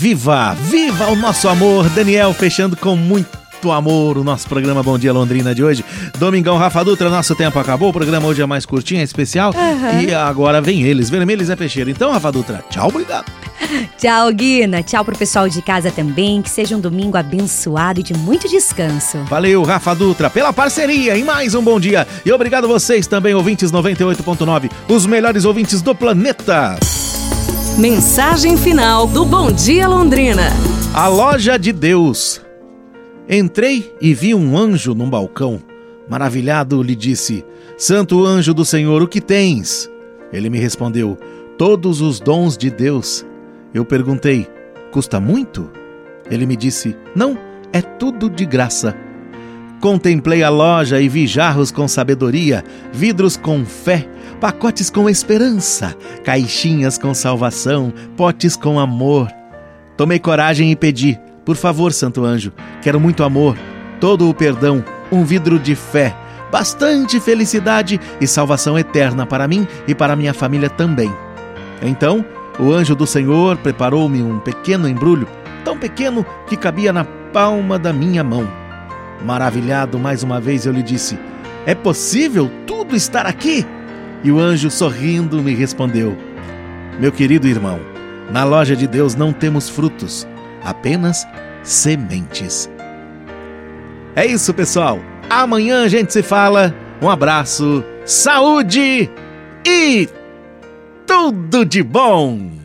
Viva! Viva o nosso amor! Daniel fechando com muito amor o nosso programa Bom Dia Londrina de hoje. Domingão Rafa Dutra, nosso tempo acabou. O programa hoje é mais curtinho, é especial. Uhum. E agora vem eles, Vermelhos é Peixeira. Então, Rafa Dutra, tchau, obrigado. Tchau, Guina. Tchau pro pessoal de casa também. Que seja um domingo abençoado e de muito descanso. Valeu, Rafa Dutra, pela parceria em mais um bom dia. E obrigado vocês também, ouvintes 98.9, os melhores ouvintes do planeta. Mensagem final do Bom Dia Londrina. A loja de Deus. Entrei e vi um anjo num balcão. Maravilhado, lhe disse: Santo anjo do Senhor, o que tens? Ele me respondeu: Todos os dons de Deus. Eu perguntei: Custa muito? Ele me disse: Não, é tudo de graça. Contemplei a loja e vi jarros com sabedoria, vidros com fé, pacotes com esperança, caixinhas com salvação, potes com amor. Tomei coragem e pedi: por favor, Santo Anjo, quero muito amor, todo o perdão, um vidro de fé, bastante felicidade e salvação eterna para mim e para minha família também. Então, o anjo do Senhor preparou-me um pequeno embrulho, tão pequeno que cabia na palma da minha mão. Maravilhado mais uma vez, eu lhe disse: É possível tudo estar aqui? E o anjo, sorrindo, me respondeu: Meu querido irmão, na loja de Deus não temos frutos, apenas sementes. É isso, pessoal. Amanhã a gente se fala. Um abraço, saúde e tudo de bom!